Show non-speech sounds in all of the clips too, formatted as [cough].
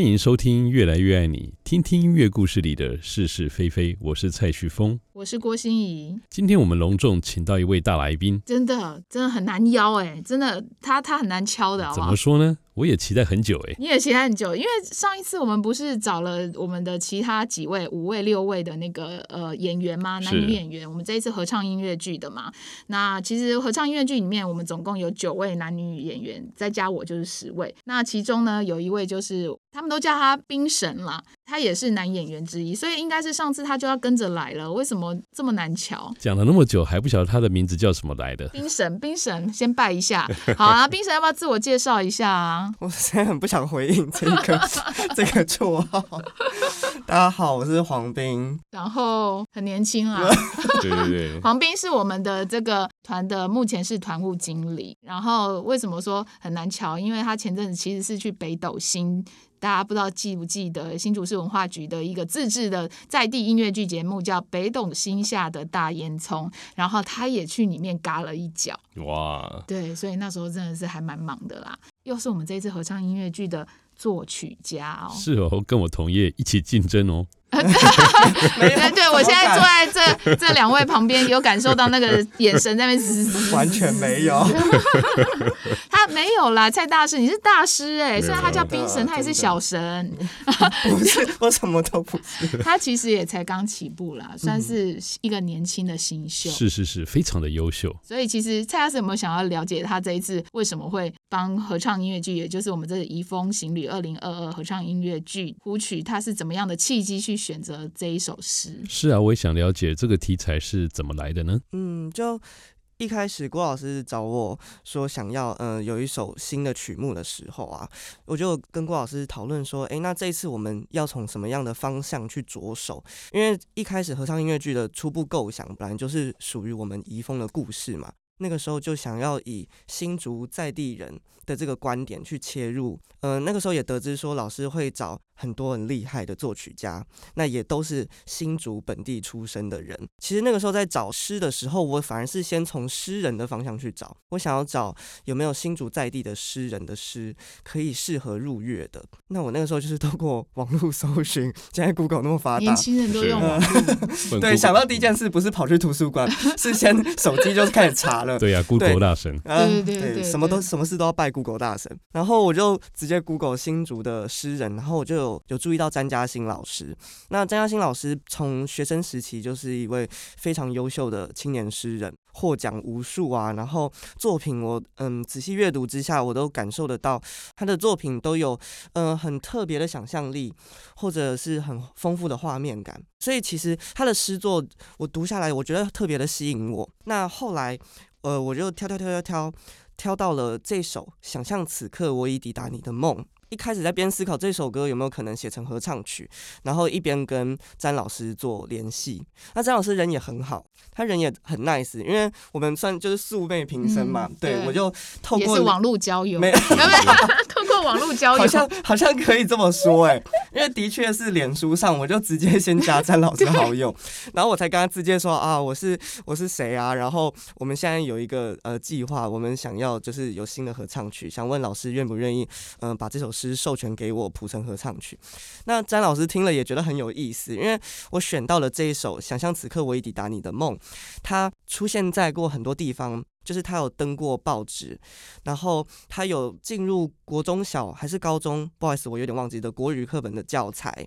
欢迎收听《越来越爱你》，听听音乐故事里的是是非非。我是蔡旭峰，我是郭心怡。今天我们隆重请到一位大来宾，真的真的很难邀哎，真的他他很难敲的好不好？怎么说呢？我也期待很久哎，你也期待很久，因为上一次我们不是找了我们的其他几位五位六位的那个呃演员吗？男女演员，我们这一次合唱音乐剧的嘛。那其实合唱音乐剧里面，我们总共有九位男女演员，再加我就是十位。那其中呢，有一位就是他们都叫他冰神啦，他也是男演员之一，所以应该是上次他就要跟着来了。为什么这么难瞧？讲了那么久还不晓得他的名字叫什么来的？冰神，冰神，先拜一下。好啊，[laughs] 冰神要不要自我介绍一下啊？我现在很不想回应这个 [laughs] 这个绰号。大家好，我是黄冰，然后很年轻啊。对对对，黄冰是我们的这个团的目前是团务经理。然后为什么说很难瞧？因为他前阵子其实是去北斗星，大家不知道记不记得新竹市文化局的一个自制的在地音乐剧节目叫《北斗星下的大烟囱》，然后他也去里面嘎了一脚。哇，对，所以那时候真的是还蛮忙的啦。又是我们这一次合唱音乐剧的作曲家哦，是哦，跟我同业一起竞争哦。[laughs] 对对，我现在坐在这 [laughs] 这两位旁边，有感受到那个眼神在那边，[laughs] 完全没有。他没有啦，蔡大师，你是大师哎、欸，虽然他叫冰神，他也是小神。不是，我什么都不是。他其实也才刚起步啦，算是一个年轻的新秀。是是是，非常的优秀。所以其实蔡大师有没有想要了解他这一次为什么会帮合唱音乐剧，也就是我们这个《移风行旅》二零二二合唱音乐剧谱曲，他是怎么样的契机去选择这一首诗？是啊，我也想了解这个题材是怎么来的呢？嗯，就一开始郭老师找我说想要嗯、呃、有一首新的曲目的时候啊，我就跟郭老师讨论说，哎，那这一次我们要从什么样的方向去着手？因为一开始合唱音乐剧的初步构想本来就是属于我们遗风的故事嘛，那个时候就想要以新竹在地人的这个观点去切入，嗯、呃，那个时候也得知说老师会找。很多很厉害的作曲家，那也都是新竹本地出身的人。其实那个时候在找诗的时候，我反而是先从诗人的方向去找，我想要找有没有新竹在地的诗人的诗可以适合入乐的。那我那个时候就是透过网络搜寻，现在 Google 那么发达，年轻人都用网络。对，想到第一件事不是跑去图书馆，是先手机就开始查了。[laughs] 对呀、啊、Google 大神。对对对，对，什么都什么事都要拜 Google 大神。然后我就直接 Google 新竹的诗人，然后我就有。注意到詹嘉欣老师，那詹嘉欣老师从学生时期就是一位非常优秀的青年诗人。获奖无数啊，然后作品我嗯仔细阅读之下，我都感受得到他的作品都有嗯很特别的想象力，或者是很丰富的画面感。所以其实他的诗作我读下来，我觉得特别的吸引我。那后来呃我就挑挑挑挑挑挑到了这首《想象此刻我已抵达你的梦》。一开始在边思考这首歌有没有可能写成合唱曲，然后一边跟詹老师做联系。那詹老师人也很好，他人也很 nice，因为我们算就是素昧平生嘛。嗯、对，对我就透过也是网络交友 [laughs] [laughs] [laughs] 没有网络交友，好像好像可以这么说哎、[laughs] 因为的确是脸书上，我就直接先加詹老师好友，[laughs] 然后我才跟他直接说啊，我是我是谁啊？然后我们现在有一个呃计划，我们想要就是有新的合唱曲，想问老师愿不愿意嗯、把这首。诗授权给我谱成合唱曲，那詹老师听了也觉得很有意思，因为我选到了这一首《想象此刻我已抵达你的梦》，它出现在过很多地方，就是他有登过报纸，然后他有进入国中小还是高中，不好意思，我有点忘记的国语课本的教材，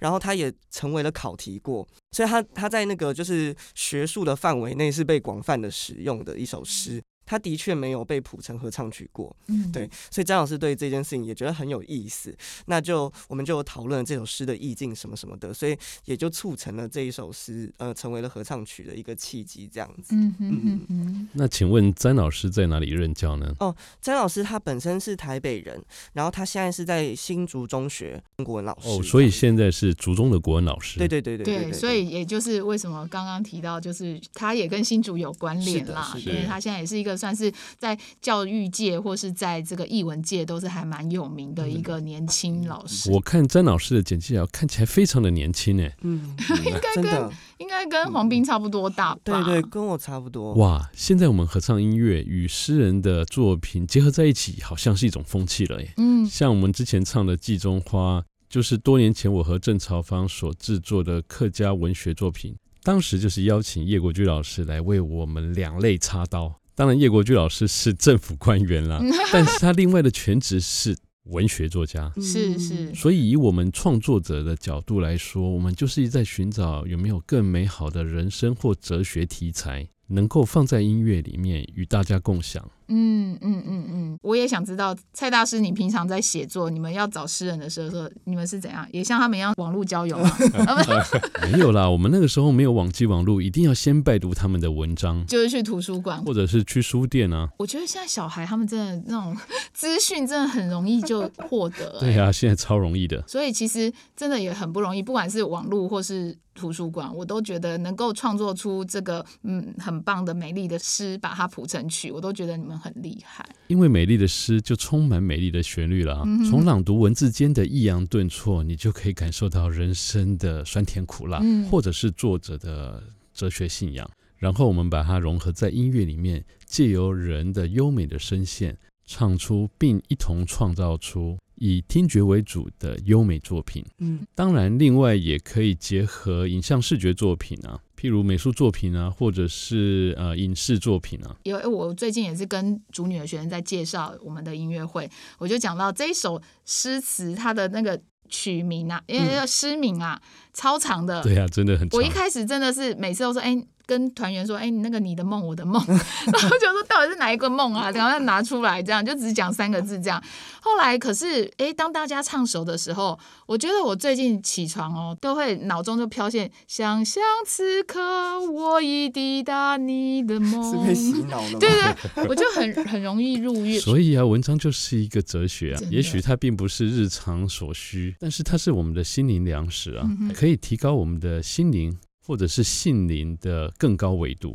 然后他也成为了考题过，所以他他在那个就是学术的范围内是被广泛的使用的一首诗。他的确没有被谱成合唱曲过，嗯，对，所以詹老师对这件事情也觉得很有意思，那就我们就讨论这首诗的意境什么什么的，所以也就促成了这一首诗，呃，成为了合唱曲的一个契机，这样子。嗯嗯嗯嗯。那请问詹老师在哪里任教呢？哦，詹老师他本身是台北人，然后他现在是在新竹中学国文老师。哦，所以现在是竹中的国文老师。对对对对对，对，对，对，所以也就是为什么刚刚提到，就是他也跟新竹有关联啦，因为他现在也是一个。算是在教育界或是在这个译文界都是还蛮有名的一个年轻老师。我看詹老师的简介啊，看起来非常的年轻哎。嗯，[laughs] 应该跟应该跟黄斌差不多大吧？对对，跟我差不多。哇，现在我们合唱音乐与诗人的作品结合在一起，好像是一种风气了耶。嗯，像我们之前唱的《季中花》。就是多年前我和郑朝芳所制作的客家文学作品。当时就是邀请叶国居老师来为我们两肋插刀。当然，叶国居老师是政府官员啦，[laughs] 但是他另外的全职是文学作家。是是。所以以我们创作者的角度来说，我们就是在寻找有没有更美好的人生或哲学题材，能够放在音乐里面与大家共享。嗯嗯嗯嗯，我也想知道蔡大师，你平常在写作，你们要找诗人的时候，你们是怎样？也像他们一样网络交友吗？[laughs] [laughs] 没有啦，我们那个时候没有网际网络，一定要先拜读他们的文章，就是去图书馆或者是去书店啊。我觉得现在小孩他们真的那种资讯真的很容易就获得、欸。对啊，现在超容易的。所以其实真的也很不容易，不管是网络或是图书馆，我都觉得能够创作出这个嗯很棒的美丽的诗，把它谱成曲，我都觉得你们。很厉害，因为美丽的诗就充满美丽的旋律了。从朗读文字间的抑扬顿挫，你就可以感受到人生的酸甜苦辣，或者是作者的哲学信仰。然后我们把它融合在音乐里面，借由人的优美的声线唱出，并一同创造出以听觉为主的优美作品。嗯，当然，另外也可以结合影像视觉作品啊。譬如美术作品啊，或者是呃影视作品啊。因为我最近也是跟主女的学生在介绍我们的音乐会，我就讲到这一首诗词，它的那个曲名啊，因为诗名啊、嗯、超长的。对啊，真的很长。我一开始真的是每次都说，哎。跟团员说：“哎、欸，你那个你的梦，我的梦，[laughs] 然后就说到底是哪一个梦啊？然后拿出来，这样就只讲三个字这样。后来可是，哎、欸，当大家唱熟的时候，我觉得我最近起床哦，都会脑中就飘现，想象此刻我已抵达你的梦。[laughs] 是被洗脑了吗？对对，我就很很容易入 [laughs] 狱。所以啊，文章就是一个哲学啊，也许它并不是日常所需，但是它是我们的心灵粮食啊，嗯、可以提高我们的心灵。”或者是性灵的更高维度，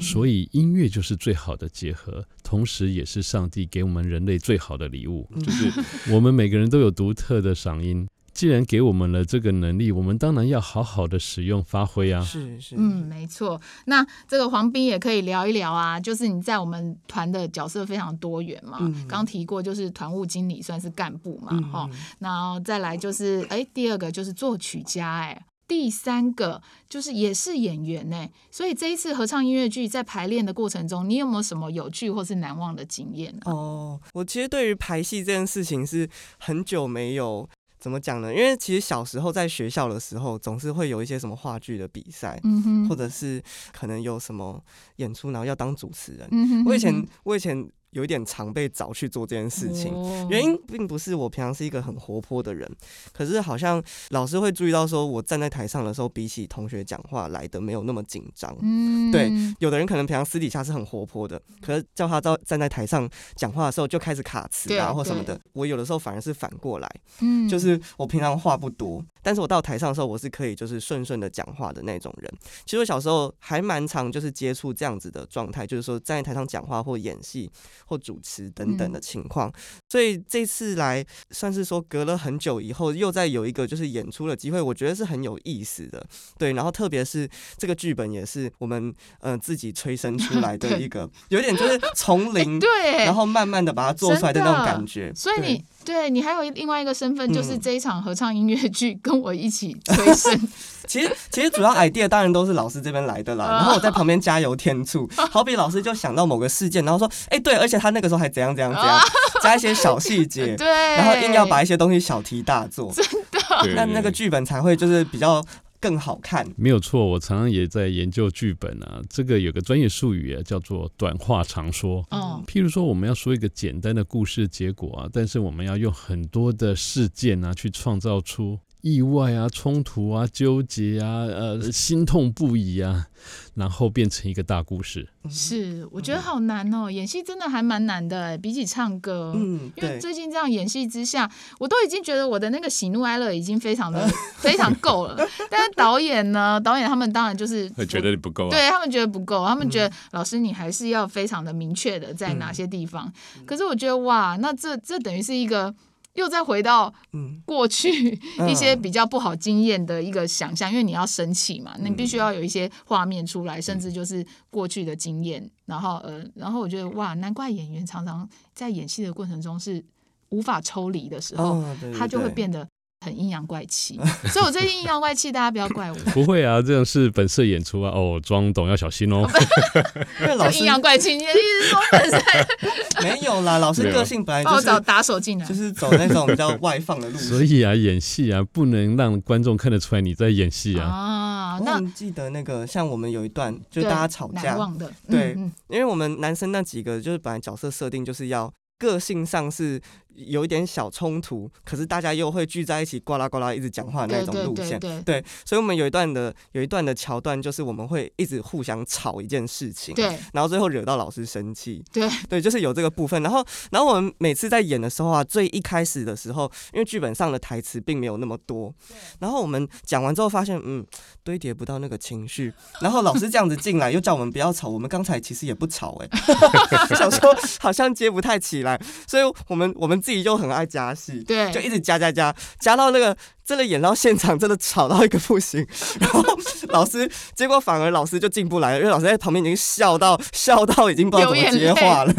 所以音乐就是最好的结合，同时也是上帝给我们人类最好的礼物，就是。我们每个人都有独特的嗓音。既然给我们了这个能力，我们当然要好好的使用发挥啊。是是，嗯，没错。那这个黄斌也可以聊一聊啊，就是你在我们团的角色非常多元嘛，嗯、刚提过就是团务经理算是干部嘛，哈、嗯，然后再来就是哎，第二个就是作曲家，哎。第三个就是也是演员呢，所以这一次合唱音乐剧在排练的过程中，你有没有什么有趣或是难忘的经验呢？哦，我其实对于排戏这件事情是很久没有怎么讲呢？因为其实小时候在学校的时候，总是会有一些什么话剧的比赛，或者是可能有什么演出，然后要当主持人。嗯哼，我以前我以前。有一点常被找去做这件事情，原因并不是我平常是一个很活泼的人，可是好像老师会注意到说，我站在台上的时候，比起同学讲话来的没有那么紧张。嗯，对，有的人可能平常私底下是很活泼的，可是叫他到站在台上讲话的时候就开始卡词啊或什么的。我有的时候反而是反过来，嗯，就是我平常话不多，但是我到台上的时候，我是可以就是顺顺的讲话的那种人。其实我小时候还蛮常就是接触这样子的状态，就是说站在台上讲话或演戏。或主持等等的情况，所以这次来算是说隔了很久以后，又再有一个就是演出的机会，我觉得是很有意思的。对，然后特别是这个剧本也是我们呃自己催生出来的一个，[laughs] 有点就是从零，对，然后慢慢的把它做出来的那种感觉。所以你对你还有另外一个身份，就是这一场合唱音乐剧跟我一起催生。[laughs] 其实其实主要 idea 当然都是老师这边来的啦，然后我在旁边加油添醋。[laughs] 好比老师就想到某个事件，然后说，哎，对，而且他那个时候还怎样怎样怎样，加一些小细节，[laughs] 对，然后硬要把一些东西小题大做，真的，那那个剧本才会就是比较更好看。没有错，我常常也在研究剧本啊，这个有个专业术语啊，叫做短话长说。嗯，譬如说我们要说一个简单的故事结果啊，但是我们要用很多的事件啊去创造出。意外啊，冲突啊，纠结啊，呃，心痛不已啊，然后变成一个大故事。是，我觉得好难哦，演戏真的还蛮难的，比起唱歌。嗯，因为最近这样演戏之下，我都已经觉得我的那个喜怒哀乐已经非常的 [laughs] 非常够了。但是导演呢，导演他们当然就是会觉得你不够啊，对他们觉得不够，他们觉得老师你还是要非常的明确的在哪些地方。可是我觉得哇，那这这等于是一个。又再回到过去一些比较不好经验的一个想象，因为你要生气嘛，那你必须要有一些画面出来，甚至就是过去的经验。然后呃，然后我觉得哇，难怪演员常常在演戏的过程中是无法抽离的时候，他就会变得很阴阳怪气，所以我最近阴阳怪气，大家不要怪我。[laughs] 不会啊，这样是本色演出啊。哦，装懂要小心哦。[laughs] 因为老师阴阳怪气，你的意思说本色 [laughs] 没有啦？老师个性本来就是找打手进来，就是走那种比较外放的路线。所以啊，演戏啊，不能让观众看得出来你在演戏啊。啊，那你记得那个，像我们有一段，就是大家吵架，对，对，因为我们男生那几个就是本来角色设定就是要个性上是。有一点小冲突，可是大家又会聚在一起，呱啦呱啦一直讲话的那种路线，对，对，所以我们有一段的有一段的桥段，就是我们会一直互相吵一件事情，对，然后最后惹到老师生气，对，对，就是有这个部分。然后，然后我们每次在演的时候啊，最一开始的时候，因为剧本上的台词并没有那么多，然后我们讲完之后发现，嗯，堆叠不到那个情绪，然后老师这样子进来又叫我们不要吵，我们刚才其实也不吵，哎，[laughs] 想说好像接不太起来，所以我们我们自己就很爱加。加戏，对，就一直加加加，加到那个真的演到现场，真的吵到一个不行。[laughs] 然后老师，结果反而老师就进不来了，因为老师在旁边已经笑到 [laughs] 笑到已经不知道怎么接话了。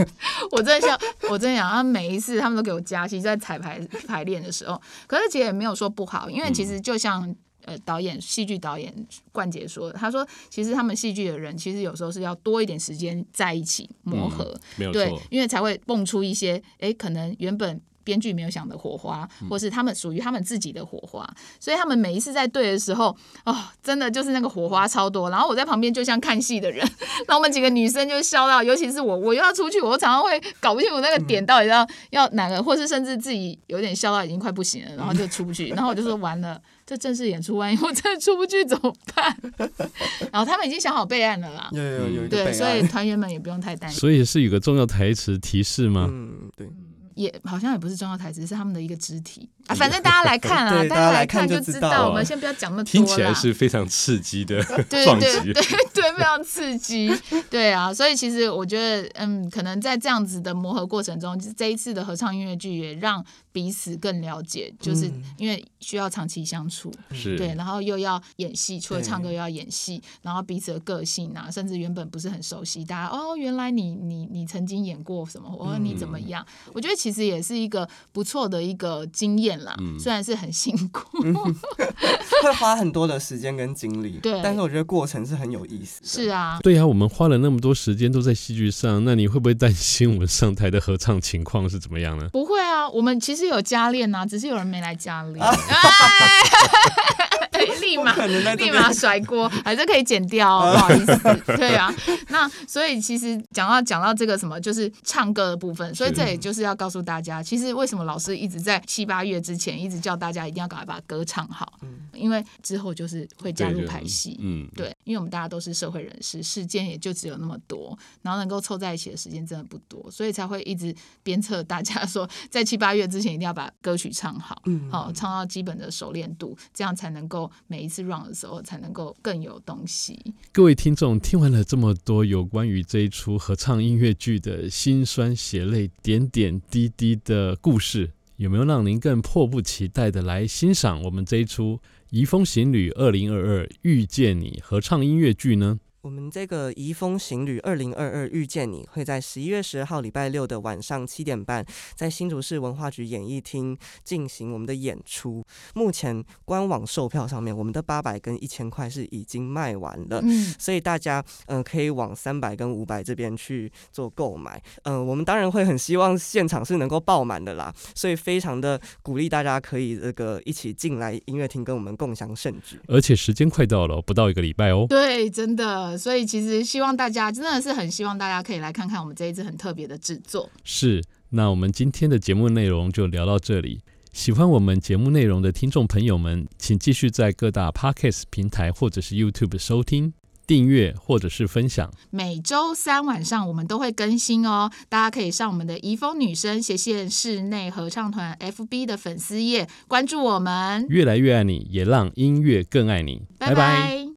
我真的笑，我真的想，他每一次他们都给我加戏，在彩排排练的时候，可是其实也没有说不好，因为其实就像。呃，导演戏剧导演冠杰说，他说其实他们戏剧的人其实有时候是要多一点时间在一起磨合，嗯、没有错，对，因为才会蹦出一些哎，可能原本编剧没有想的火花，或是他们属于他们自己的火花，嗯、所以他们每一次在对的时候，哦，真的就是那个火花超多。然后我在旁边就像看戏的人，[laughs] 然后我们几个女生就笑到，尤其是我，我又要出去，我常常会搞不清楚那个点到底要、嗯、要哪个，或是甚至自己有点笑到已经快不行了，然后就出不去，[laughs] 然后我就说完了。这正式演出完以后，真的出不去怎么办？[laughs] 然后他们已经想好备案了啦。有有有，对，所以团员们也不用太担心。所以是有个重要台词提示吗？嗯，对。也好像也不是重要台词，是他们的一个肢体啊。反正大家来看啊，[laughs] 大家来看就知道。我们先不要讲那么多。听起来是非常刺激的对 [laughs] 对对对对，非常刺激。对啊，所以其实我觉得，嗯，可能在这样子的磨合过程中，这一次的合唱音乐剧也让彼此更了解，就是因为需要长期相处，是对，然后又要演戏，除了唱歌又要演戏，然后彼此的个性啊，甚至原本不是很熟悉，大家哦，原来你你你曾经演过什么，我问你怎么样？我觉得。其实也是一个不错的一个经验啦，嗯、[laughs] 虽然是很辛苦，嗯、[laughs] 会花很多的时间跟精力，对，但是我觉得过程是很有意思的。是啊，对啊，我们花了那么多时间都在戏剧上，那你会不会担心我们上台的合唱情况是怎么样呢？不会啊，我们其实有加练啊，只是有人没来加练。啊 [laughs] 立马立马甩锅，还是可以剪掉，哦，不好意思。对啊，那所以其实讲到讲到这个什么，就是唱歌的部分，所以这也就是要告诉大家，其实为什么老师一直在七八月之前一直叫大家一定要赶快把歌唱好，因为之后就是会加入排戏，嗯，对，因为我们大家都是社会人士，时间也就只有那么多，然后能够凑在一起的时间真的不多，所以才会一直鞭策大家说，在七八月之前一定要把歌曲唱好，嗯，好，唱到基本的熟练度，这样才能够每一次 run 的时候才能够更有东西。各位听众，听完了这么多有关于这一出合唱音乐剧的辛酸血泪点点滴滴的故事，有没有让您更迫不及待的来欣赏我们这一出《移风行旅二零二二遇见你》合唱音乐剧呢？我们这个《移风行旅二零二二遇见你》会在十一月十二号礼拜六的晚上七点半，在新竹市文化局演艺厅进行我们的演出。目前官网售票上面，我们的八百跟一千块是已经卖完了，嗯，所以大家嗯、呃、可以往三百跟五百这边去做购买。嗯、呃，我们当然会很希望现场是能够爆满的啦，所以非常的鼓励大家可以这个一起进来音乐厅跟我们共享盛举。而且时间快到了，不到一个礼拜哦。对，真的。所以其实希望大家真的是很希望大家可以来看看我们这一支很特别的制作。是，那我们今天的节目内容就聊到这里。喜欢我们节目内容的听众朋友们，请继续在各大 Podcast 平台或者是 YouTube 收听、订阅或者是分享。每周三晚上我们都会更新哦，大家可以上我们的怡丰女生斜线室内合唱团 FB 的粉丝页关注我们。越来越爱你，也让音乐更爱你。拜拜。拜拜。